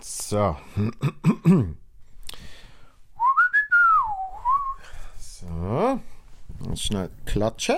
So. So. Jetzt schnell klatschen.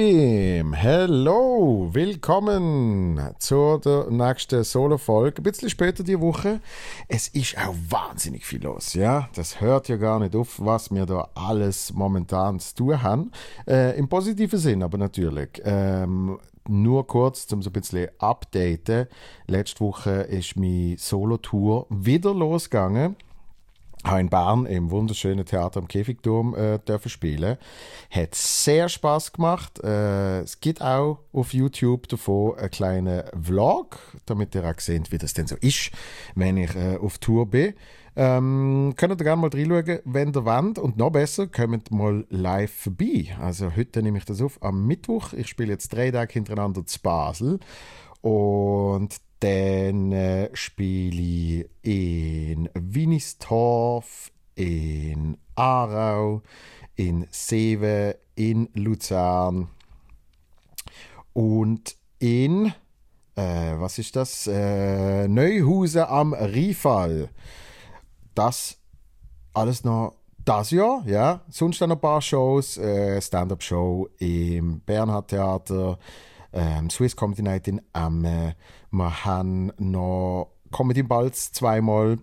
Bim. Hello, willkommen zu der nächsten Solo-Folge. Ein bisschen später die Woche. Es ist auch wahnsinnig viel los, ja. Das hört ja gar nicht auf, was wir da alles momentan zu tun haben. Äh, Im positiven Sinn aber natürlich. Ähm, nur kurz, um so ein bisschen updaten. Letzte Woche ist meine Solo-Tour wieder losgegangen habe in Bern im wunderschönen Theater am Käfigturm äh, dürfen spielen. Hat sehr Spaß gemacht. Äh, es gibt auch auf YouTube davon einen kleinen Vlog, damit ihr auch seht, wie das denn so ist, wenn ich äh, auf Tour bin. Ähm, könnt ihr gerne mal reinschauen, wenn ihr wollt. Und noch besser, kommt mal live vorbei. Also heute nehme ich das auf am Mittwoch. Ich spiele jetzt drei Tage hintereinander zu Basel. Und dann äh, spiele ich in Winistorf, in Aarau, in Seewe, in Luzern und in, äh, was ist das? Äh, Neuhausen am Riefall. Das alles noch das Jahr, ja. Sonst dann ein paar Shows, äh, Stand-up-Show im Bernhard Theater, ähm, Swiss Comedy Night in Amme. Wir haben noch Comedy Balz zweimal.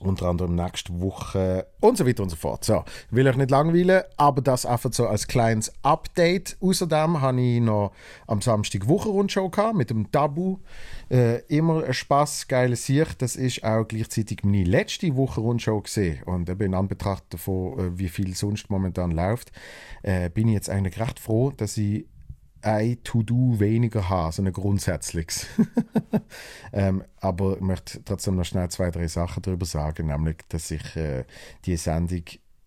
Unter anderem nächste Woche und so weiter und so fort. So, will euch nicht langweilen, aber das einfach so als kleines Update. Außerdem habe ich noch am Samstag Wochenrundshow mit dem Tabu. Äh, immer ein Spaß, geile Sicht. Das ist auch gleichzeitig meine letzte Wochenrundshow gesehen. Und eben in Anbetracht davon, äh, wie viel sonst momentan läuft, äh, bin ich jetzt eigentlich recht froh, dass ich ein To-Do weniger haben, so ein grundsätzliches. ähm, aber ich möchte trotzdem noch schnell zwei, drei Sachen darüber sagen, nämlich, dass ich äh, die Sendung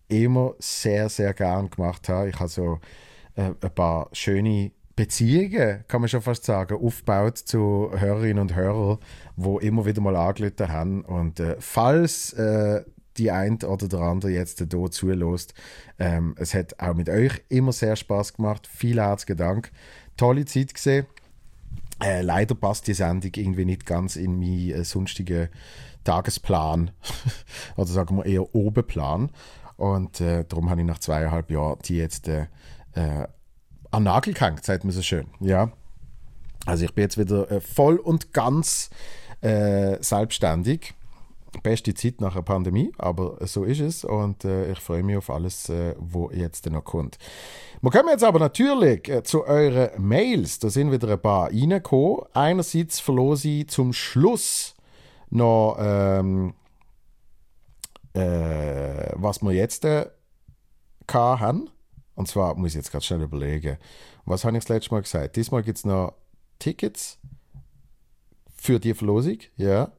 immer sehr, sehr gern gemacht habe. Ich habe so äh, ein paar schöne Beziehungen, kann man schon fast sagen, aufgebaut zu Hörerinnen und Hörern, wo immer wieder mal angelötet haben. Und äh, falls äh, die eine oder der andere jetzt hier zulässt. Ähm, es hat auch mit euch immer sehr Spaß gemacht. Vielen herzlichen Dank. Tolle Zeit gesehen. Äh, leider passt die Sendung irgendwie nicht ganz in meinen äh, sonstigen Tagesplan. oder sagen wir eher Obenplan. Und äh, darum habe ich nach zweieinhalb Jahren die jetzt äh, äh an Nagel gehängt, sagt man so schön. Ja. Also ich bin jetzt wieder äh, voll und ganz äh, selbstständig beste Zeit nach der Pandemie, aber so ist es und äh, ich freue mich auf alles, äh, was jetzt noch kommt. Wir kommen jetzt aber natürlich äh, zu euren Mails. Da sind wieder ein paar reingekommen. Einerseits verlose ich zum Schluss noch, ähm, äh, was wir jetzt äh, haben. Und zwar muss ich jetzt gerade schnell überlegen, was habe ich das letzte Mal gesagt? Diesmal gibt es noch Tickets für die Verlosung, ja.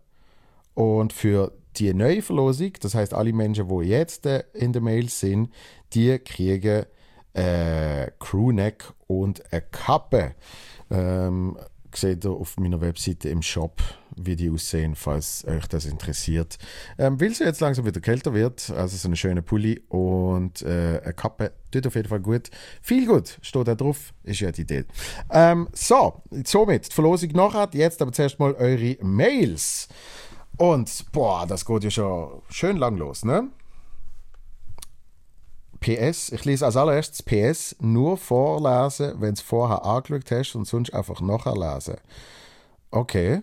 Und für die neue Verlosung, das heißt alle Menschen, die jetzt äh, in der Mail sind, die kriegen äh, Crewneck und eine Kappe. Ähm, seht ihr auf meiner Webseite im Shop, wie die aussehen, falls euch das interessiert. Ähm, Weil es jetzt langsam wieder kälter wird, also so eine schöne Pulli und äh, eine Kappe, tut auf jeden Fall gut. Viel gut, steht da drauf, ist ja die Idee. Ähm, so, somit, die Verlosung nachher, jetzt aber zuerst mal eure Mails. Und, boah, das geht ja schon schön lang los, ne? PS, ich lese als allererstes PS, nur vorlesen, wenn du es vorher angeschaut hast und sonst einfach nachlesen. Okay.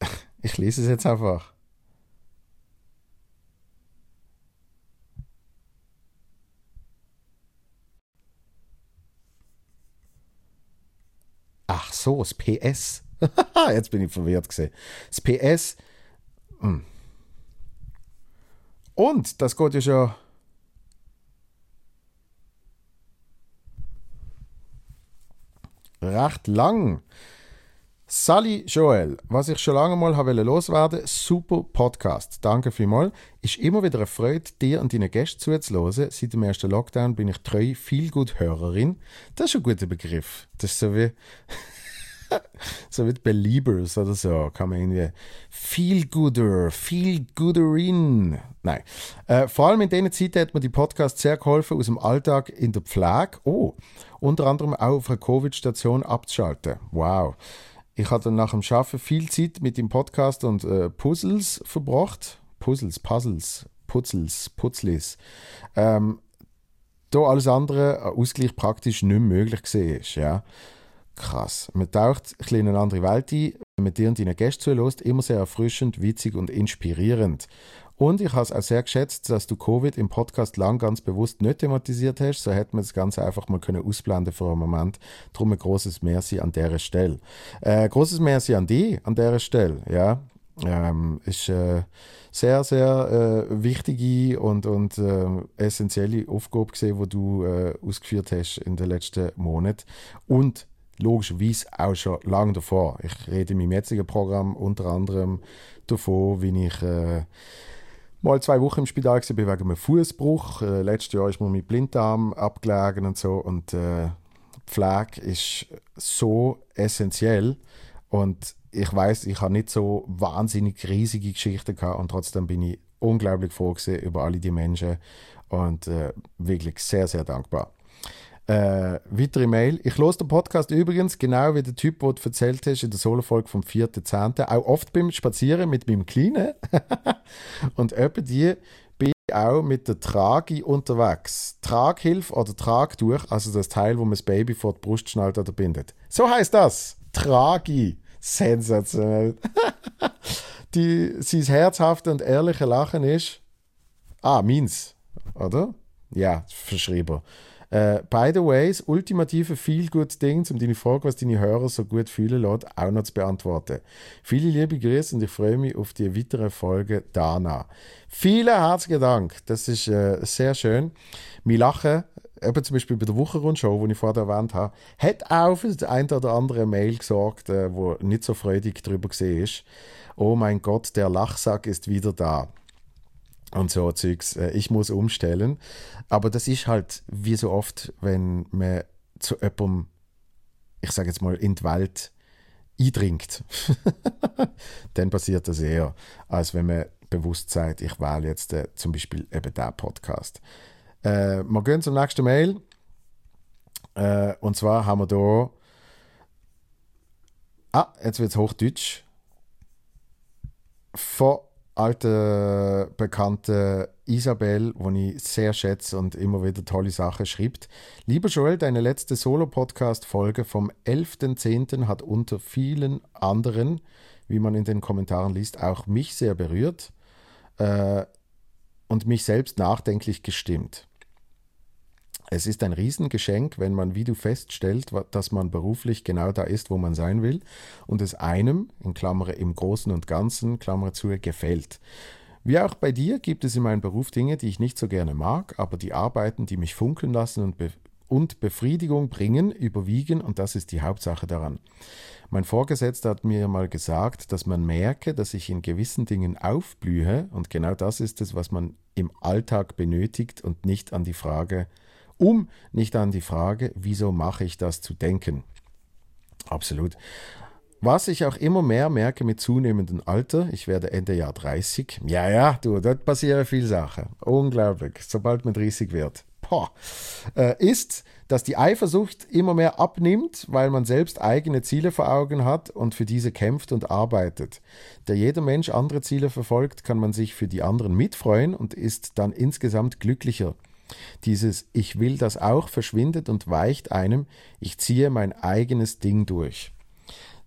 Ich lese es jetzt einfach. Ach so, das PS. Jetzt bin ich verwirrt gesehen. Das PS. Hm. Und das geht ja schon. Recht lang. Sally Joel, was ich schon lange mal habe loswerden, super Podcast. Danke vielmals. Ist immer wieder eine Freude, dir und deinen Gästen zuzuhören. Seit dem ersten Lockdown bin ich treu viel gut Hörerin. Das ist ein guter Begriff. Das ist so wie so wie Beliebers oder so, kann man irgendwie viel gooder, viel gooderin. Nein. Äh, vor allem in dieser Zeit hat mir die Podcast sehr geholfen, aus dem Alltag in der Pflege, oh, unter anderem auch auf einer Covid-Station abzuschalten. Wow. Ich hatte nach dem Arbeiten viel Zeit mit dem Podcast und äh, Puzzles verbracht. Puzzles, Puzzles, Puzzles, Puzzles. Ähm, da alles andere Ausgleich praktisch nicht möglich war. Ja. Krass. Man taucht ein in eine andere Welt ein, wenn man dir und deinen Gästen zulässt. Immer sehr erfrischend, witzig und inspirierend. Und ich habe es auch sehr geschätzt, dass du Covid im Podcast lang ganz bewusst nicht thematisiert hast. So hätte man das Ganze einfach mal können ausblenden für einen Moment. Darum ein großes Merci an der Stelle. Äh, großes Merci an dich an der Stelle. Ja, ähm, ist äh, sehr, sehr äh, wichtige und, und äh, essentielle Aufgabe gesehen, die du äh, ausgeführt hast in den letzten Monaten. Und logischerweise auch schon lange davor. Ich rede in meinem jetzigen Programm unter anderem davon, wie ich äh, mal zwei Wochen im Spital war wegen einem Fußbruch. Äh, letztes Jahr ist mir mein Blinddarm abgelegen und so. Und äh, Pflege ist so essentiell. Und ich weiß, ich habe nicht so wahnsinnig riesige Geschichten gehabt und trotzdem bin ich unglaublich froh über alle die Menschen und äh, wirklich sehr, sehr dankbar. Äh, weitere Mail. Ich los den Podcast übrigens, genau wie der Typ, den du erzählt hast in der Solo-Folge vom 4.10. Auch oft beim Spazieren mit meinem Kleinen. und etwa die bin ich auch mit der Tragi unterwegs. Traghilfe oder Tragtuch, also das Teil, wo man das Baby vor die Brust schnallt oder bindet. So heißt das. Tragi. Sensationell. die, sein herzhafte und ehrliche Lachen ist. Ah, meins. Oder? Ja, verschrieben. Äh, by the way, das ultimative Feel-Good-Ding, um deine Frage, was deine Hörer so gut fühlen lässt, auch noch zu beantworten. Viele liebe Grüße und ich freue mich auf die weitere Folge danach. Vielen herzlichen Dank, das ist äh, sehr schön. Wir lachen, eben zum Beispiel bei der Wochenrundshow, die ich vorher erwähnt habe, hat auch für das ein oder andere Mail gesorgt, äh, wo nicht so freudig darüber gesehen ist. Oh mein Gott, der Lachsack ist wieder da und so Zeugs. Äh, ich muss umstellen. Aber das ist halt wie so oft, wenn man zu jemandem, ich sage jetzt mal, in die Welt eindringt, dann passiert das eher, als wenn man bewusst sagt, ich wähle jetzt äh, zum Beispiel eben diesen Podcast. Äh, wir gehen zum nächsten Mail. Äh, und zwar haben wir hier. Ah, jetzt wird es Hochdeutsch. Von alte bekannte Isabel, die ich sehr schätze und immer wieder tolle Sachen schreibt. Lieber Joel, deine letzte Solo-Podcast-Folge vom 11.10. hat unter vielen anderen, wie man in den Kommentaren liest, auch mich sehr berührt äh, und mich selbst nachdenklich gestimmt. Es ist ein Riesengeschenk, wenn man wie du feststellt, dass man beruflich genau da ist, wo man sein will und es einem, in Klammer im Großen und Ganzen, Klammer zu, gefällt. Wie auch bei dir gibt es in meinem Beruf Dinge, die ich nicht so gerne mag, aber die Arbeiten, die mich funkeln lassen und, be und Befriedigung bringen, überwiegen und das ist die Hauptsache daran. Mein Vorgesetzter hat mir mal gesagt, dass man merke, dass ich in gewissen Dingen aufblühe und genau das ist es, was man im Alltag benötigt und nicht an die Frage, um nicht an die Frage, wieso mache ich das zu denken. Absolut. Was ich auch immer mehr merke mit zunehmendem Alter, ich werde Ende Jahr 30. Ja, ja, du, dort passieren viele Sachen. Unglaublich, sobald man 30 wird. Boah, äh, ist, dass die Eifersucht immer mehr abnimmt, weil man selbst eigene Ziele vor Augen hat und für diese kämpft und arbeitet. Da jeder Mensch andere Ziele verfolgt, kann man sich für die anderen mitfreuen und ist dann insgesamt glücklicher. Dieses Ich will das auch verschwindet und weicht einem, ich ziehe mein eigenes Ding durch.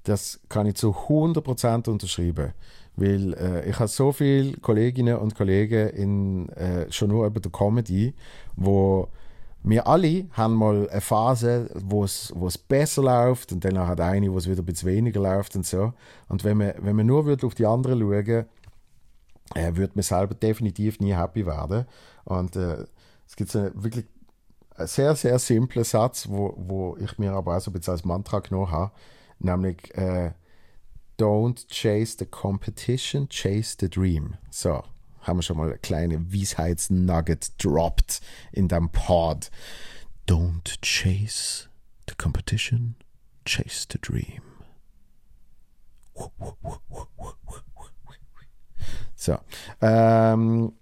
Das kann ich zu 100% unterschreiben, weil äh, ich habe so viele Kolleginnen und Kollegen in, äh, schon nur über der Comedy, wo wir alle haben mal eine Phase, wo es, besser läuft und dann hat eine, wo es wieder ein bisschen weniger läuft und so. Und wenn man, wenn man nur würde auf die anderen schauen, äh, würde man selber definitiv nie happy werden. Und äh, es gibt so wirklich einen sehr, sehr simplen Satz, wo, wo ich mir aber auch so ein bisschen als Mantra genommen habe, nämlich, äh, Don't chase the competition, chase the dream. So, haben wir schon mal eine kleine Weisheitsnugget dropped in dem Pod. Don't chase the competition, chase the dream. So. Ähm,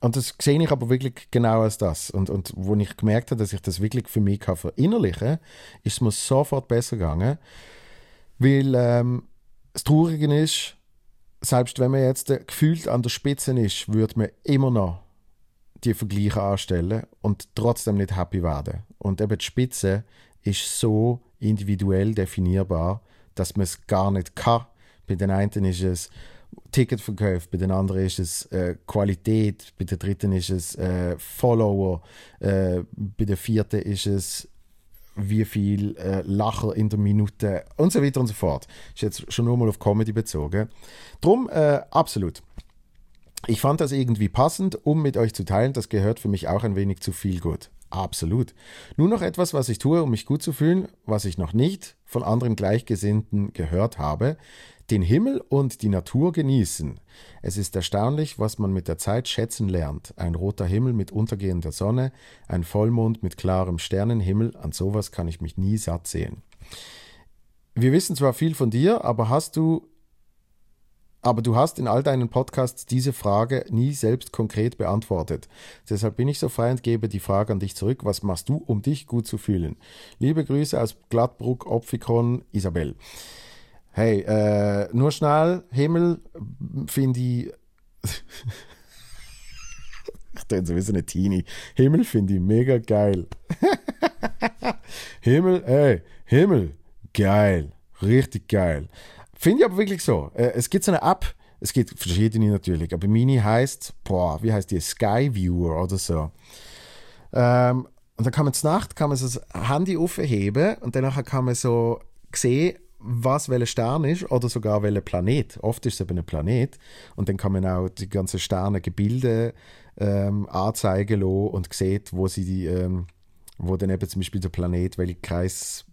und das sehe ich aber wirklich genau als das. Und, und wo ich gemerkt habe, dass ich das wirklich für mich kann verinnerlichen kann, ist es mir sofort besser gegangen. Weil ähm, das Traurige ist, selbst wenn man jetzt äh, gefühlt an der Spitze ist, würde man immer noch die Vergleiche anstellen und trotzdem nicht happy werden. Und eben die Spitze ist so individuell definierbar, dass man es gar nicht kann. Bei den einen ist es Ticketverkäufe, bei den anderen ist es äh, Qualität, bei der dritten ist es äh, Follower, äh, bei der vierten ist es wie viel äh, Lacher in der Minute und so weiter und so fort. Ist jetzt schon nur mal auf Comedy bezogen. Drum, äh, absolut. Ich fand das irgendwie passend, um mit euch zu teilen. Das gehört für mich auch ein wenig zu viel gut. Absolut. Nur noch etwas, was ich tue, um mich gut zu fühlen, was ich noch nicht von anderen Gleichgesinnten gehört habe. Den Himmel und die Natur genießen. Es ist erstaunlich, was man mit der Zeit schätzen lernt. Ein roter Himmel mit untergehender Sonne, ein Vollmond mit klarem Sternenhimmel, an sowas kann ich mich nie satt sehen. Wir wissen zwar viel von dir, aber hast du aber du hast in all deinen Podcasts diese Frage nie selbst konkret beantwortet. Deshalb bin ich so frei und gebe die Frage an dich zurück. Was machst du, um dich gut zu fühlen? Liebe Grüße aus Gladbruck, Opfikon, Isabel. Hey, äh, nur schnell, Himmel finde ich. ich denke sowieso eine Teenie. Himmel finde ich mega geil. Himmel, ey, Himmel, geil. Richtig geil. Finde ich aber wirklich so. Äh, es gibt so eine App, es gibt verschiedene natürlich, aber meine heißt, boah, wie heißt die? Sky Viewer oder so. Ähm, und dann kann man zur Nacht kann man so das Handy aufheben und danach kann man so sehen, was welcher Stern ist oder sogar welcher Planet. Oft ist es eben ein Planet und dann kann man auch die ganzen Sternengebilde ähm, anzeigen lassen und sieht, wo sie die, ähm, wo dann eben zum Beispiel der Planet, welche Kreis,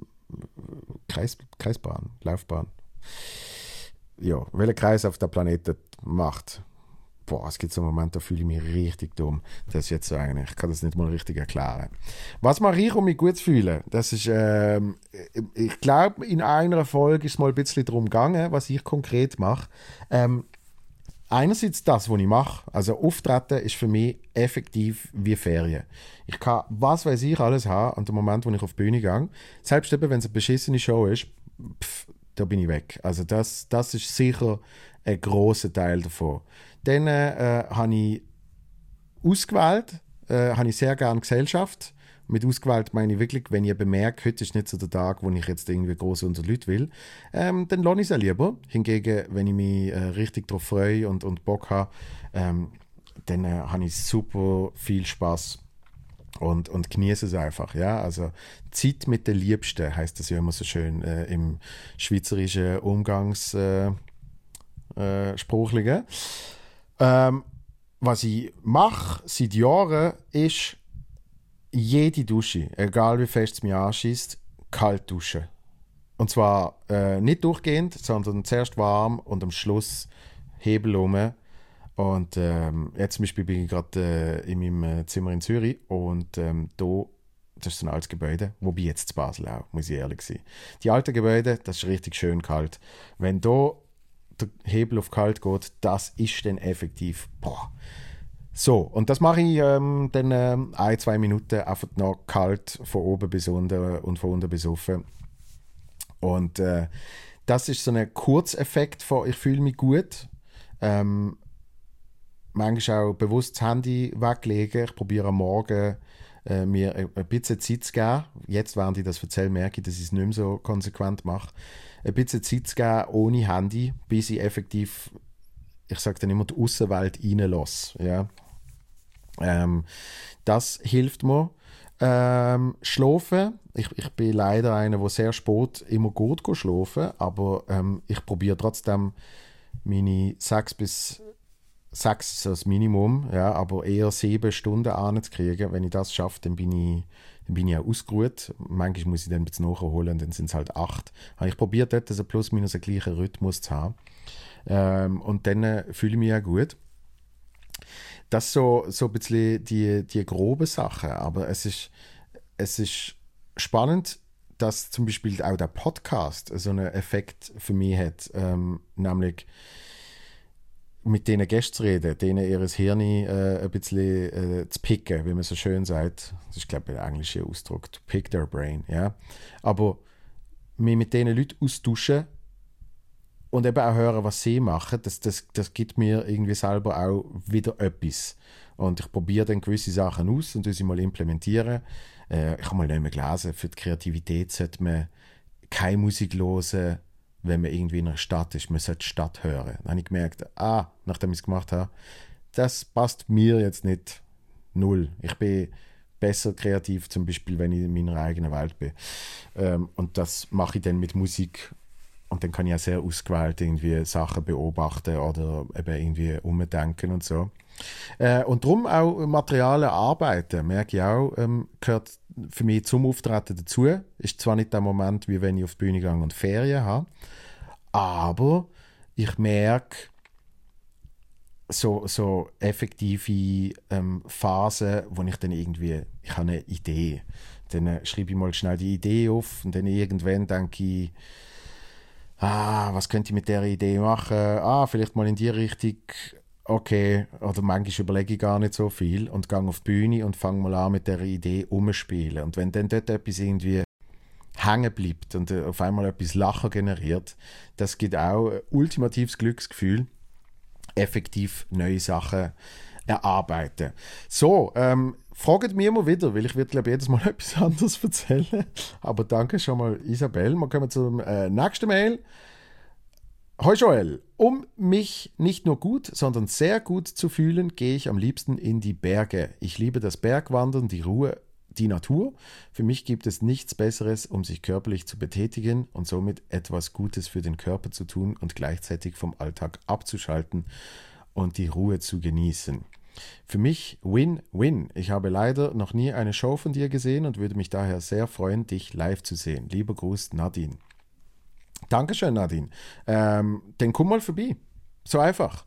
Kreis, Kreisbahn, Laufbahn, ja, welcher Kreis auf der Planete macht. Boah, es gibt so Momente, da fühle ich mich richtig dumm. Das jetzt so eigentlich, ich kann das nicht mal richtig erklären. Was mache ich, um mich gut zu fühlen? Das ist, ähm, ich glaube, in einer Folge ist mal ein bisschen darum gegangen, was ich konkret mache. Ähm, einerseits das, was ich mache. Also Auftreten ist für mich effektiv wie Ferien. Ich kann, was weiß ich, alles haben an dem Moment, wo ich auf die Bühne gehe. Selbst wenn es eine beschissene Show ist, pff, da bin ich weg. Also das, das ist sicher ein großer Teil davon. Dann äh, habe ich ausgewählt, äh, habe ich sehr gerne Gesellschaft. Mit ausgewählt meine ich wirklich, wenn ich bemerke, heute ist nicht so der Tag, wo ich jetzt irgendwie groß unter Leute will, ähm, dann lohne ich es lieber. Hingegen, wenn ich mich äh, richtig darauf freue und, und Bock habe, ähm, dann äh, habe ich super viel Spaß und, und genieße es einfach. Ja? Also Zeit mit den Liebsten heißt das ja immer so schön äh, im schweizerischen Umgangsspruchlichen. Äh, äh, ähm, was ich mache seit Jahren ist jede Dusche, egal wie fest es mich anschießt, kalt duschen. Und zwar äh, nicht durchgehend, sondern zuerst warm und am Schluss Hebel um und ähm, jetzt zum Beispiel bin ich gerade äh, in meinem äh, Zimmer in Zürich und ähm, da, das ist ein altes Gebäude, wobei jetzt zu Basel auch, muss ich ehrlich sein. Die alten Gebäude, das ist richtig schön kalt. Wenn da der Hebel auf kalt geht, das ist dann effektiv, boah. So, und das mache ich ähm, dann ähm, ein, zwei Minuten einfach noch kalt von oben bis unten und von unten bis oben. Und äh, das ist so ein Kurzeffekt von ich fühle mich gut. Ähm, manchmal auch bewusst das Handy weglegen. Ich probiere am Morgen äh, mir ein bisschen Zeit zu geben. Jetzt, während ich das erzähle, merke ich, dass ich es nicht mehr so konsequent mache. Ein bisschen Zeit zu geben ohne Handy, bis ich effektiv, ich sage dann immer, die Außenwelt reinlasse. Ja? Ähm, das hilft mir. Ähm, schlafen. Ich, ich bin leider einer, der sehr spät immer gut schlafen aber ähm, ich probiere trotzdem meine sechs bis sechs so das Minimum, ja, aber eher sieben Stunden anzukriegen. Wenn ich das schaffe, dann bin ich, dann bin ich auch ausgeruht. Manchmal muss ich dann ein bisschen nachholen, dann sind es halt acht. Aber ich probiere dort also plus minus einen gleichen Rhythmus zu haben. Ähm, und dann äh, fühle ich mich auch gut. Das so, so ein bisschen die, die groben Sachen, aber es ist, es ist spannend, dass zum Beispiel auch der Podcast so einen Effekt für mich hat, ähm, nämlich mit denen Gästen zu reden, denen ihr Hirn äh, ein bisschen äh, zu picken, wie man so schön sagt. Das ist, glaube ich, der englische Ausdruck, to pick their brain. Ja? Aber mich mit diesen Leuten austauschen und eben auch hören, was sie machen, das, das, das gibt mir irgendwie selber auch wieder etwas. Und ich probiere dann gewisse Sachen aus und sie mal implementieren. Äh, ich habe mal nicht mehr gelesen, für die Kreativität sollte man keine Musik hören, wenn man irgendwie in einer Stadt ist. Man sollte die Stadt hören. Dann habe ich gemerkt, ah, nachdem ich es gemacht habe, das passt mir jetzt nicht null. Ich bin besser kreativ, zum Beispiel, wenn ich in meiner eigenen Welt bin. Ähm, und das mache ich dann mit Musik. Und dann kann ich ja sehr ausgewählt irgendwie Sachen beobachten oder eben irgendwie umdenken und so. Äh, und darum auch Materialien arbeiten, merke ich auch, ähm, gehört für mich zum Auftreten dazu. Ist zwar nicht der Moment, wie wenn ich auf die Bühne gehe und Ferien habe, aber ich merke, so, so effektive ähm, Phasen, wo ich dann irgendwie, ich habe eine Idee, dann äh, schreibe ich mal schnell die Idee auf und dann irgendwann denke ich, ah, was könnte ich mit der Idee machen? Ah, vielleicht mal in die Richtung okay, oder manchmal überlege ich gar nicht so viel und gehe auf die Bühne und fange mal an mit der Idee umzuspielen. Und wenn dann dort etwas irgendwie hängen bleibt und äh, auf einmal etwas Lachen generiert, das gibt auch ein ultimatives Glücksgefühl, effektiv neue Sachen erarbeiten. So, ähm, fragt mir immer wieder, weil ich werde glaube jedes Mal etwas anderes erzählen. Aber danke schon mal, Isabel. Wir kommen zum äh, nächsten Mail. Hoi Joel, um mich nicht nur gut, sondern sehr gut zu fühlen, gehe ich am liebsten in die Berge. Ich liebe das Bergwandern, die Ruhe, die Natur. Für mich gibt es nichts Besseres, um sich körperlich zu betätigen und somit etwas Gutes für den Körper zu tun und gleichzeitig vom Alltag abzuschalten und die Ruhe zu genießen. Für mich Win-Win. Ich habe leider noch nie eine Show von dir gesehen und würde mich daher sehr freuen, dich live zu sehen. Lieber Gruß, Nadine. Dankeschön, Nadine. Ähm, dann komm mal vorbei. So einfach.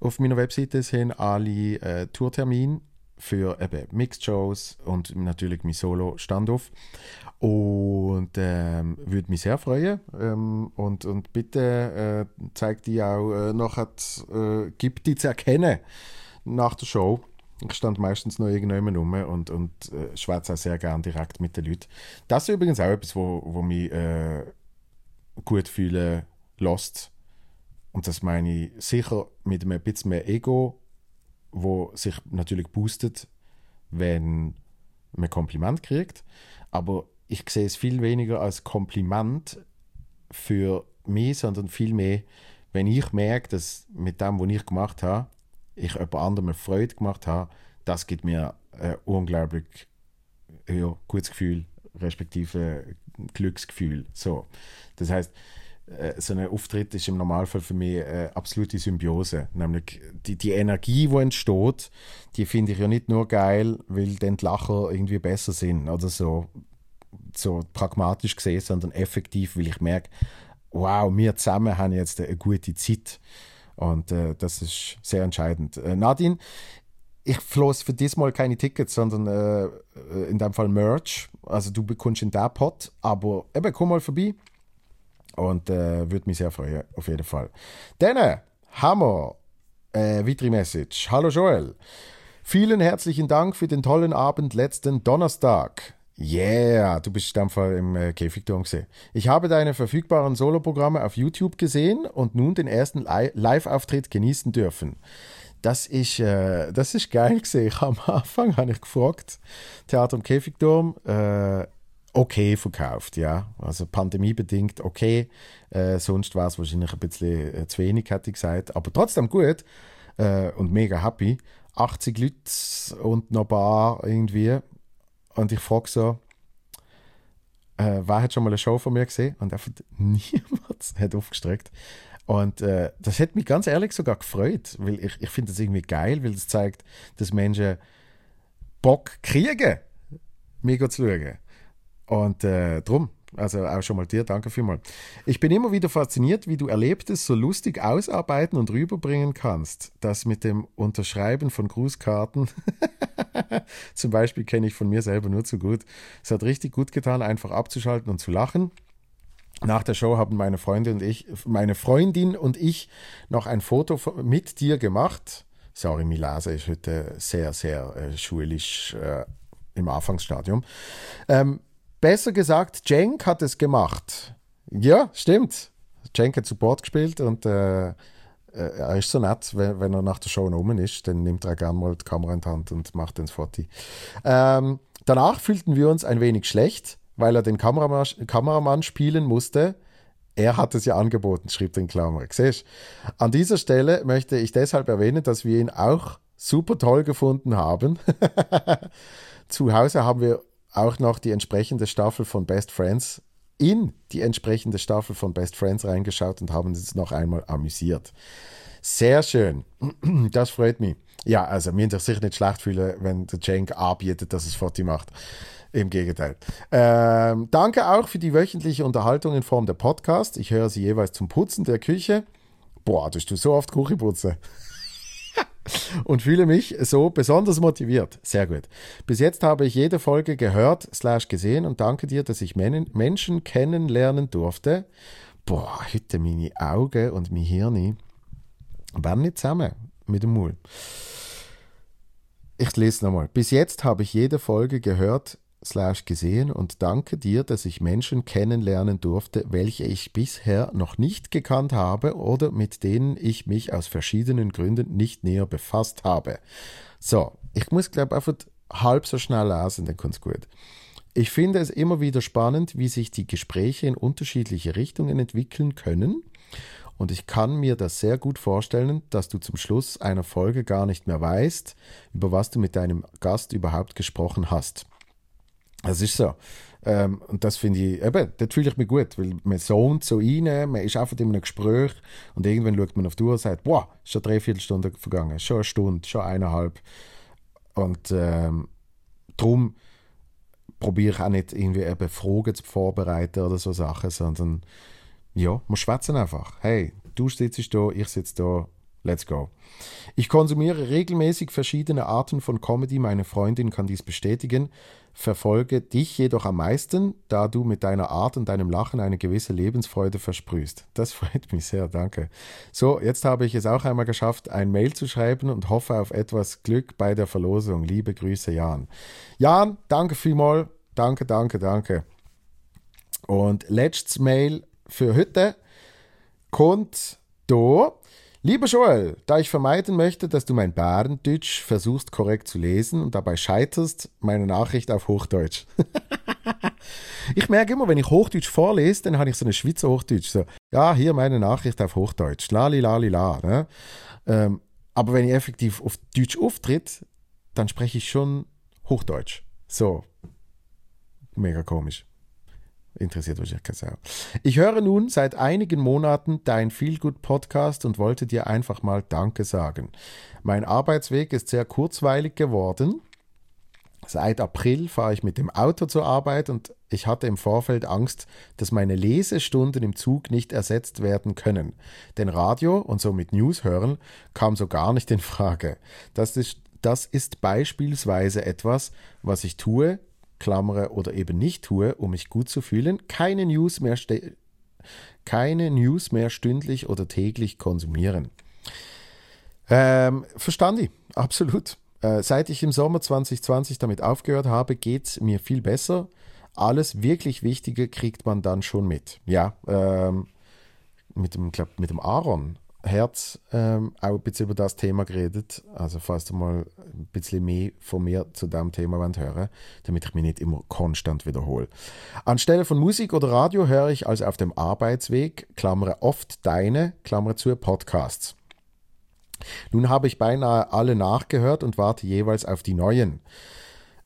Auf meiner Webseite sind alle äh, Tourtermine für eben Mixed Shows und natürlich mein Solo-Standoff. Und ähm, würde mich sehr freuen. Ähm, und, und bitte äh, zeig die auch äh, nachher, äh, gib die zu erkennen nach der Show. Ich stand meistens noch irgendjemand rum und, und äh, schwätze auch sehr gerne direkt mit den Leuten. Das ist übrigens auch etwas, wo, wo mich äh, gut fühlen lässt. Und das meine ich sicher mit einem bisschen mehr Ego, wo sich natürlich boostet, wenn man Kompliment kriegt. Aber ich sehe es viel weniger als Kompliment für mich, sondern viel mehr, wenn ich merke, dass mit dem, was ich gemacht habe, ich jemand anderem Freude gemacht habe, das gibt mir ein unglaublich ja, gutes Gefühl, respektive Glücksgefühl. So. Das heißt, äh, so ein Auftritt ist im Normalfall für mich eine absolute Symbiose. Nämlich die, die Energie, die entsteht, die finde ich ja nicht nur geil, weil dann die Lacher irgendwie besser sind oder so, so pragmatisch gesehen, sondern effektiv, weil ich merke, wow, wir zusammen haben jetzt eine gute Zeit. Und äh, das ist sehr entscheidend. Äh, Nadine, ich floss für diesmal keine Tickets, sondern äh, äh, in dem Fall Merch. Also du bekommst in der Pot, aber eben komm mal vorbei und äh, würde mich sehr freuen, auf jeden Fall. Dann äh, haben wir äh, weitere Message. Hallo Joel. Vielen herzlichen Dank für den tollen Abend letzten Donnerstag. Yeah, du bist in dem Fall im äh, Käfigturm gesehen. Ich habe deine verfügbaren Soloprogramme auf YouTube gesehen und nun den ersten Live-Auftritt genießen dürfen. Das ist, äh, das ist geil gesehen. Am Anfang habe ich gefragt, Theater im Käfigturm, äh, okay verkauft, ja. Also pandemiebedingt okay. Äh, sonst war es wahrscheinlich ein bisschen äh, zu wenig, hätte ich gesagt. Aber trotzdem gut äh, und mega happy. 80 Leute und noch ein paar irgendwie. Und ich frage so, äh, wer hat schon mal eine Show von mir gesehen? Und einfach niemand hat aufgestreckt. Und äh, das hätte mich ganz ehrlich sogar gefreut, weil ich, ich finde das irgendwie geil, weil das zeigt, dass Menschen Bock kriegen, mir zu schauen. Und äh, drum, also auch schon mal dir, danke vielmals. Ich bin immer wieder fasziniert, wie du Erlebtes so lustig ausarbeiten und rüberbringen kannst. Das mit dem Unterschreiben von Grußkarten, zum Beispiel kenne ich von mir selber nur zu gut. Es hat richtig gut getan, einfach abzuschalten und zu lachen. Nach der Show haben meine Freundin und ich, meine Freundin und ich noch ein Foto mit dir gemacht. Sorry, Milase ist heute sehr, sehr äh, schulisch äh, im Anfangsstadium. Ähm, besser gesagt, Cenk hat es gemacht. Ja, stimmt. Cenk hat Support gespielt und äh, äh, er ist so nett, wenn, wenn, er nach der Show rum ist, dann nimmt er gerne mal die Kamera in die Hand und macht das Foto. Ähm, danach fühlten wir uns ein wenig schlecht, weil er den Kameramann, Kameramann spielen musste. Er hat es ja angeboten, schrieb den Klammer. Siehst? An dieser Stelle möchte ich deshalb erwähnen, dass wir ihn auch super toll gefunden haben. Zu Hause haben wir auch noch die entsprechende Staffel von Best Friends in die entsprechende Staffel von Best Friends reingeschaut und haben uns noch einmal amüsiert. Sehr schön. Das freut mich. Ja, also mir sich sicher nicht schlecht fühlen, wenn der Cenk anbietet, dass es Foto macht. Im Gegenteil. Ähm, danke auch für die wöchentliche Unterhaltung in Form der Podcast. Ich höre sie jeweils zum Putzen der Küche. Boah, dass du so oft Küche putzen und fühle mich so besonders motiviert. Sehr gut. Bis jetzt habe ich jede Folge gehört, slash gesehen und danke dir, dass ich Men Menschen kennenlernen durfte. Boah, heute meine Augen und mein Hirn werden nicht zusammen mit dem Mul. Ich lese nochmal. Bis jetzt habe ich jede Folge gehört, slash gesehen und danke dir, dass ich Menschen kennenlernen durfte, welche ich bisher noch nicht gekannt habe oder mit denen ich mich aus verschiedenen Gründen nicht näher befasst habe. So, ich muss glaube einfach halb so schnell lesen, dann kommt es gut. Ich finde es immer wieder spannend, wie sich die Gespräche in unterschiedliche Richtungen entwickeln können. Und ich kann mir das sehr gut vorstellen, dass du zum Schluss einer Folge gar nicht mehr weißt, über was du mit deinem Gast überhaupt gesprochen hast. Das ist so. Ähm, und das finde ich, eben, dort fühle ich mich gut, weil man zoomt so rein, man ist einfach in einem Gespräch und irgendwann schaut man auf die Uhr und sagt, wow, schon drei Viertelstunden vergangen, schon eine Stunde, schon eineinhalb. Und ähm, darum probiere ich auch nicht irgendwie eben Fragen zu vorbereiten oder so Sachen, sondern ja, wir schwätzen einfach. Hey, du sitzt da, ich sitze da, let's go. Ich konsumiere regelmäßig verschiedene Arten von Comedy, meine Freundin kann dies bestätigen verfolge dich jedoch am meisten, da du mit deiner Art und deinem Lachen eine gewisse Lebensfreude versprühst. Das freut mich sehr, danke. So, jetzt habe ich es auch einmal geschafft, ein Mail zu schreiben und hoffe auf etwas Glück bei der Verlosung. Liebe Grüße, Jan. Jan, danke vielmals. Danke, danke, danke. Und letztes Mail für heute kommt da. Lieber Joel, da ich vermeiden möchte, dass du mein Bärendeutsch versuchst korrekt zu lesen und dabei scheiterst, meine Nachricht auf Hochdeutsch. ich merke immer, wenn ich Hochdeutsch vorlese, dann habe ich so eine Schweizer Hochdeutsch. So, ja, hier meine Nachricht auf Hochdeutsch. Lali, lali, la. Ne? Ähm, aber wenn ich effektiv auf Deutsch auftritt, dann spreche ich schon Hochdeutsch. So. Mega komisch. Interessiert wahrscheinlich keine Sau. Ich höre nun seit einigen Monaten dein Feelgood Podcast und wollte dir einfach mal Danke sagen. Mein Arbeitsweg ist sehr kurzweilig geworden. Seit April fahre ich mit dem Auto zur Arbeit und ich hatte im Vorfeld Angst, dass meine Lesestunden im Zug nicht ersetzt werden können. Denn Radio und somit News hören kam so gar nicht in Frage. Das ist, das ist beispielsweise etwas, was ich tue, klammere oder eben nicht tue, um mich gut zu fühlen, keine News mehr, keine News mehr stündlich oder täglich konsumieren. Ähm, verstand ich, absolut. Äh, seit ich im Sommer 2020 damit aufgehört habe, geht es mir viel besser. Alles wirklich Wichtige kriegt man dann schon mit. Ja, ähm, mit dem, glaub, mit dem Aaron Herz ähm, auch ein bisschen über das Thema geredet. Also falls du mal ein bisschen mehr von mir zu diesem Thema wollt hören damit ich mich nicht immer konstant wiederhole. Anstelle von Musik oder Radio höre ich also auf dem Arbeitsweg, klammere oft deine, klammere zu, Podcasts. Nun habe ich beinahe alle nachgehört und warte jeweils auf die neuen.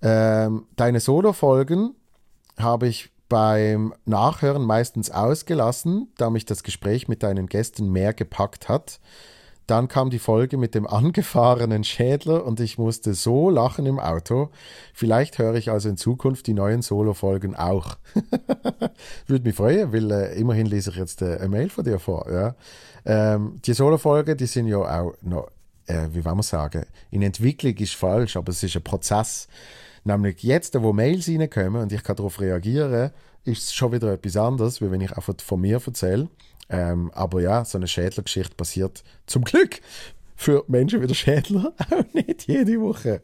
Ähm, deine Solo-Folgen habe ich beim Nachhören meistens ausgelassen, da mich das Gespräch mit deinen Gästen mehr gepackt hat. Dann kam die Folge mit dem angefahrenen Schädler und ich musste so lachen im Auto. Vielleicht höre ich also in Zukunft die neuen Solo-Folgen auch. Würde mich freuen, weil äh, immerhin lese ich jetzt äh, eine Mail von dir vor. Ja? Ähm, die Solo-Folgen, die sind ja auch noch, äh, wie wollen wir sagen, in Entwicklung ist falsch, aber es ist ein Prozess. Nämlich jetzt, wo Mails reinkommen und ich kann darauf reagieren, ist es schon wieder etwas anderes, wie wenn ich einfach von mir erzähle. Ähm, aber ja, so eine Schädlergeschichte passiert zum Glück für Menschen wie der Schädler auch nicht jede Woche.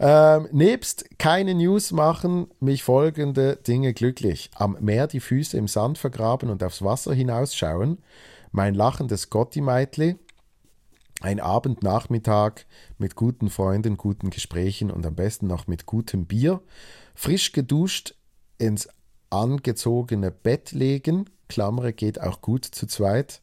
Ähm, nebst keine News machen mich folgende Dinge glücklich. Am Meer die Füße im Sand vergraben und aufs Wasser hinausschauen. Mein lachendes Gotti-Meitli. Ein Abendnachmittag mit guten Freunden, guten Gesprächen und am besten noch mit gutem Bier. Frisch geduscht ins angezogene Bett legen. Klammere geht auch gut zu zweit.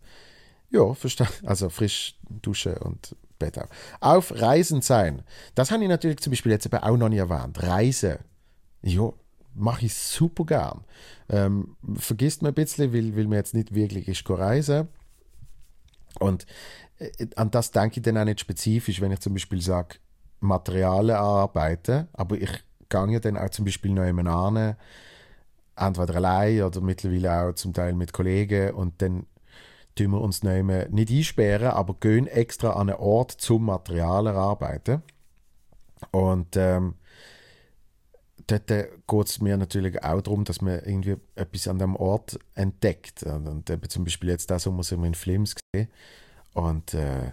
Ja, verstanden. Also frisch Dusche und Bett auch. Auf Reisen sein. Das habe ich natürlich zum Beispiel jetzt auch noch nie erwähnt. Reise. Ja, mache ich super gern. Ähm, vergisst mir ein bisschen, weil, weil mir jetzt nicht wirklich ist reisen. Und an das denke ich dann auch nicht spezifisch, wenn ich zum Beispiel sage, Materialien arbeiten, aber ich gehe dann auch zum Beispiel noch jemanden an, entweder allein oder mittlerweile auch zum Teil mit Kollegen und dann tun wir uns nicht einsperren, aber gehen extra an einen Ort zum Material erarbeiten. Und ähm, dort geht es mir natürlich auch darum, dass man irgendwie etwas an dem Ort entdeckt. Und eben zum Beispiel jetzt da Sommer sind wir in Flims gesehen und äh,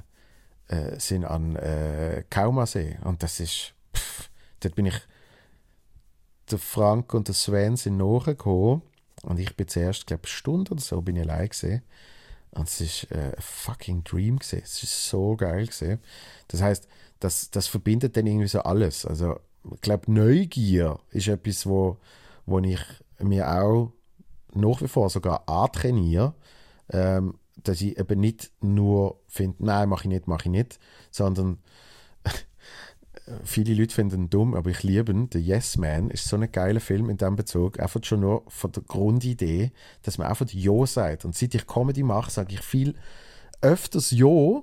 äh, sind an äh, Kaumasee und das ist, pff, dort bin ich der Frank und der Sven sind nachgekommen und ich bin zuerst, glaube ich, eine Stunde oder so bin ich allein gesehen. Und es ist äh, ein fucking Dream gesehen. Es ist so geil gesehen. Das heißt, das, das verbindet dann irgendwie so alles. Also, ich glaube, Neugier ist etwas, wo, wo ich mir auch nach wie vor sogar antrainiere, ähm, dass ich eben nicht nur finde, nein, mache ich nicht, mache ich nicht, sondern viele Leute finden ihn dumm, aber ich liebe ihn. Der Yes Man ist so ein geiler Film in diesem Bezug. Einfach schon nur von der Grundidee, dass man einfach Ja sagt. Und seit ich Comedy mache, sage ich viel öfters Ja,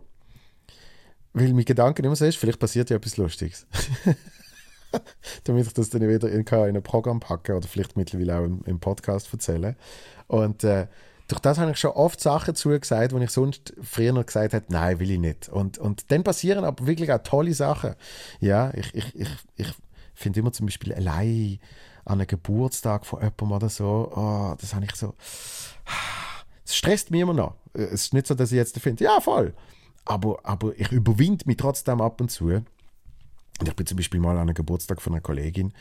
weil mein Gedanke immer so ist, vielleicht passiert ja etwas Lustiges. Damit ich das dann wieder in ein Programm packe oder vielleicht mittlerweile auch im, im Podcast erzähle. Und äh, durch das habe ich schon oft Sachen zugesagt, wo ich sonst früher noch gesagt hätte, nein, will ich nicht. Und, und dann passieren aber wirklich auch tolle Sachen. Ja, ich, ich, ich, ich finde immer zum Beispiel allein an einem Geburtstag von jemandem oder so, oh, das habe ich so, es stresst mich immer noch. Es ist nicht so, dass ich jetzt finde, ja, voll. Aber, aber ich überwinde mich trotzdem ab und zu. Und ich bin zum Beispiel mal an einem Geburtstag von einer Kollegin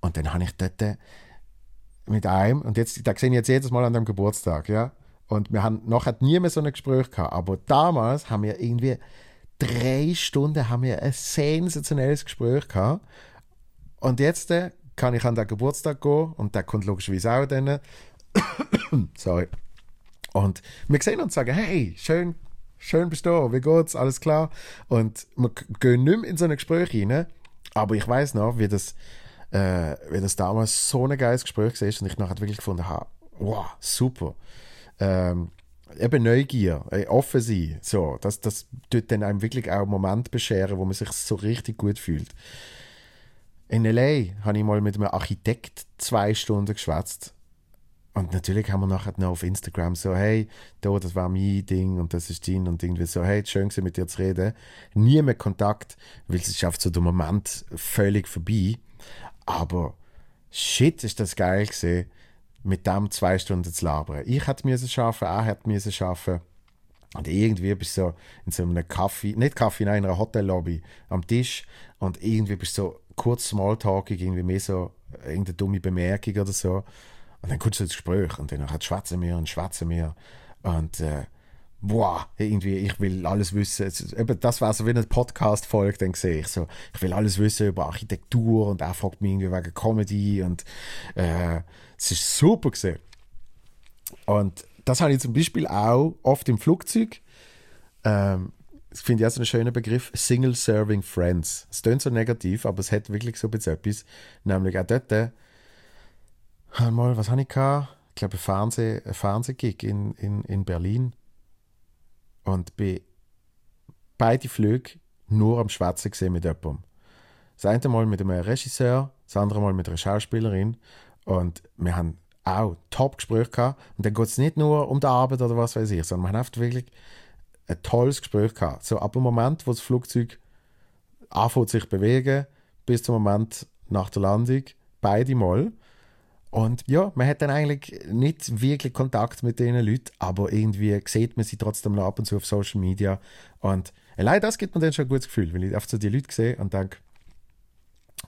und dann habe ich dort mit einem, und jetzt, da sehe ich jetzt jedes Mal an dem Geburtstag, ja. Und wir haben noch hat nie mehr so ein Gespräch gehabt, aber damals haben wir irgendwie drei Stunden haben wir ein sensationelles Gespräch gehabt. Und jetzt äh, kann ich an den Geburtstag gehen und der kommt logischerweise auch dann. Sorry. Und wir sehen uns und sagen, hey, schön, schön bist du, wie geht's, alles klar. Und wir gehen nicht mehr in so ein Gespräch rein, aber ich weiß noch, wie das äh, weil das damals so ein geiles Gespräch war und ich nachher wirklich gefunden habe, wow, super. Ähm, eben Neugier, äh, offen sein, so, das, das tut dann einem wirklich auch einen Moment bescheren, wo man sich so richtig gut fühlt. In L.A. habe ich mal mit einem Architekt zwei Stunden geschwätzt. Und natürlich haben wir nachher noch auf Instagram so, hey, da, das war mein Ding und das ist dein und irgendwie so, hey, schön mit dir zu reden. Nie mehr Kontakt, weil es ist einfach so der Moment völlig vorbei. Aber shit, ist das geil gesehen, mit dem zwei Stunden zu labern. Ich hätte müssen schaffen, er hätte müssen schaffen. Und irgendwie bist du so in so einem Kaffee, nicht Kaffee, nein, in einer Hotellobby am Tisch und irgendwie bist du so kurz Smalltalking, irgendwie mehr so irgendeine dumme Bemerkung oder so. Und dann kommst du ins Gespräch und dann schwätzen wir und schwätzen wir. Und äh, boah, irgendwie, ich will alles wissen. Eben, das war so wie eine Podcast-Folge, dann sehe ich so, ich will alles wissen über Architektur und er fragt mich irgendwie wegen Comedy und äh, es ist super gesehen. Und das habe ich zum Beispiel auch oft im Flugzeug. Ähm, das finde ich auch so einen schönen Begriff, Single Serving Friends. Es klingt so negativ, aber es hat wirklich so etwas. Nämlich auch dort, mal, was habe ich gehabt? Ich glaube, ein, Fernseh, ein Fernsehgig in, in, in Berlin. Und bei beide Flüge nur am Schwätzen gesehen mit jemandem. Das eine Mal mit einem Regisseur, das andere Mal mit einer Schauspielerin. Und wir haben auch Top-Gespräche gehabt. Und dann geht es nicht nur um die Arbeit oder was weiß ich, sondern wir haben wirklich ein tolles Gespräch gehabt. So ab dem Moment, wo das Flugzeug anfängt sich bewegen, bis zum Moment nach der Landung, beide Mal. Und ja, man hat dann eigentlich nicht wirklich Kontakt mit diesen Leuten, aber irgendwie sieht man sie trotzdem noch ab und zu auf Social Media. Und allein das gibt mir dann schon ein gutes Gefühl, weil ich einfach so die Leute sehe und denke,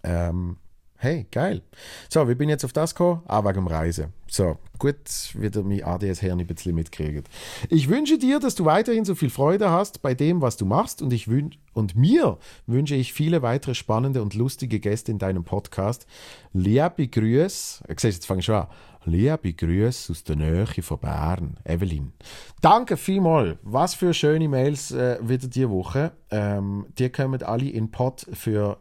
ähm, hey, geil. So, wie bin jetzt auf das gekommen? Ah, wegen dem Reisen. So, gut, wieder mein ADS-Hirn ein bisschen mitkriegt. Ich wünsche dir, dass du weiterhin so viel Freude hast bei dem, was du machst und, ich wün und mir wünsche ich viele weitere spannende und lustige Gäste in deinem Podcast. Liebe Grüße, äh, siehst, jetzt fange ich schon an. Liebe Grüße aus der Nähe von Bern, Evelyn. Danke vielmals. Was für schöne Mails äh, wieder diese Woche. Ähm, die kommen alle in Pod für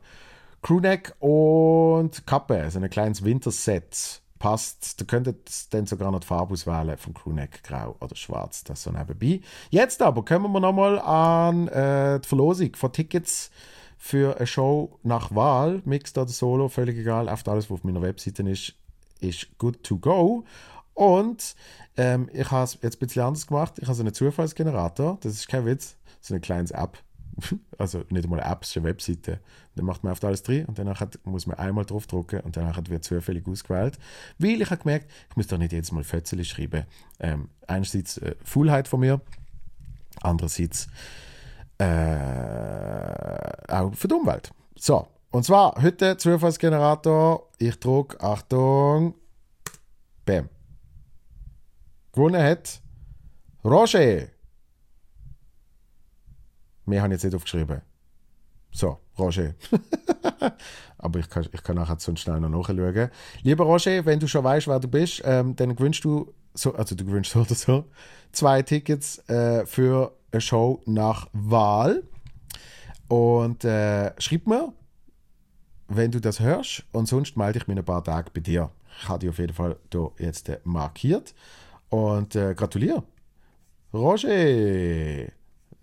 Crewneck und Kappe, also ein kleines Winterset. Passt, da könntet ihr dann sogar noch die Farbe auswählen von Crewneck, grau oder schwarz, das so nebenbei. Jetzt aber kommen wir nochmal an äh, die Verlosung von Tickets für eine Show nach Wahl, Mixed oder Solo, völlig egal, auf alles, was auf meiner Webseite ist, ist good to go. Und ähm, ich habe es jetzt ein bisschen anders gemacht. Ich habe so einen Zufallsgenerator, das ist kein Witz, so eine kleine App also nicht einmal Apps, eine Webseite. Dann macht man oft alles drin und danach muss man einmal draufdrücken und danach wird zufällig ausgewählt. Weil ich habe gemerkt, ich muss doch nicht jedes Mal Fötzeli schreiben. Ähm, einerseits äh, Fullheit von mir, andererseits äh, auch für die Umwelt. So, und zwar heute Zufallsgenerator. Ich drücke, Achtung, Bam. Gewonnen hat Roger. Mehr habe ich jetzt nicht aufgeschrieben. So, Roger. Aber ich kann, ich kann nachher so schnell noch nachschauen. Lieber Roger, wenn du schon weißt, wer du bist, ähm, dann gewünschst du, so, also du gewünschst so oder so, zwei Tickets äh, für eine Show nach Wahl. Und äh, schreib mir, wenn du das hörst. Und sonst melde ich mich in ein paar Tage bei dir. Ich habe dich auf jeden Fall hier jetzt äh, markiert. Und äh, gratuliere. Roger!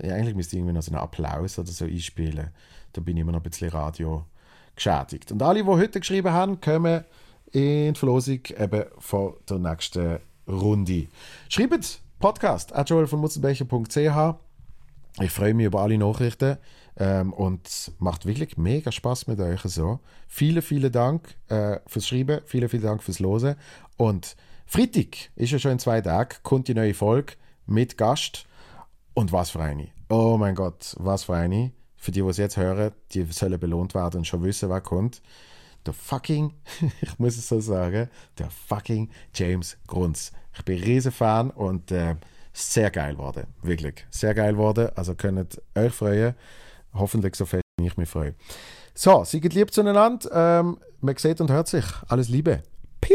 Ja, eigentlich müsste ich irgendwie noch so einen Applaus oder so einspielen. Da bin ich immer noch ein bisschen Radio geschädigt. Und alle, die heute geschrieben haben, kommen in die Verlosung eben von der nächsten Runde. Schreibt Podcast at joel von mutzenbecher.ch. Ich freue mich über alle Nachrichten ähm, und macht wirklich mega Spaß mit euch so. Vielen, vielen Dank äh, fürs Schreiben, vielen, vielen Dank fürs Losen. Und Freitag ist ja schon in zwei Tagen, kommt die neue Folge mit Gast. Und was für eine. Oh mein Gott, was für eine. Für die, die es jetzt hören, die sollen belohnt werden und schon wissen, wer kommt. Der fucking, ich muss es so sagen, der fucking James Grunz. Ich bin riesen Fan und äh, sehr geil geworden. Wirklich. Sehr geil geworden. Also könnt euch freuen. Hoffentlich so fest, wie ich mich freue. So, seid lieb zueinander. Ähm, man sieht und hört sich. Alles Liebe. Peace!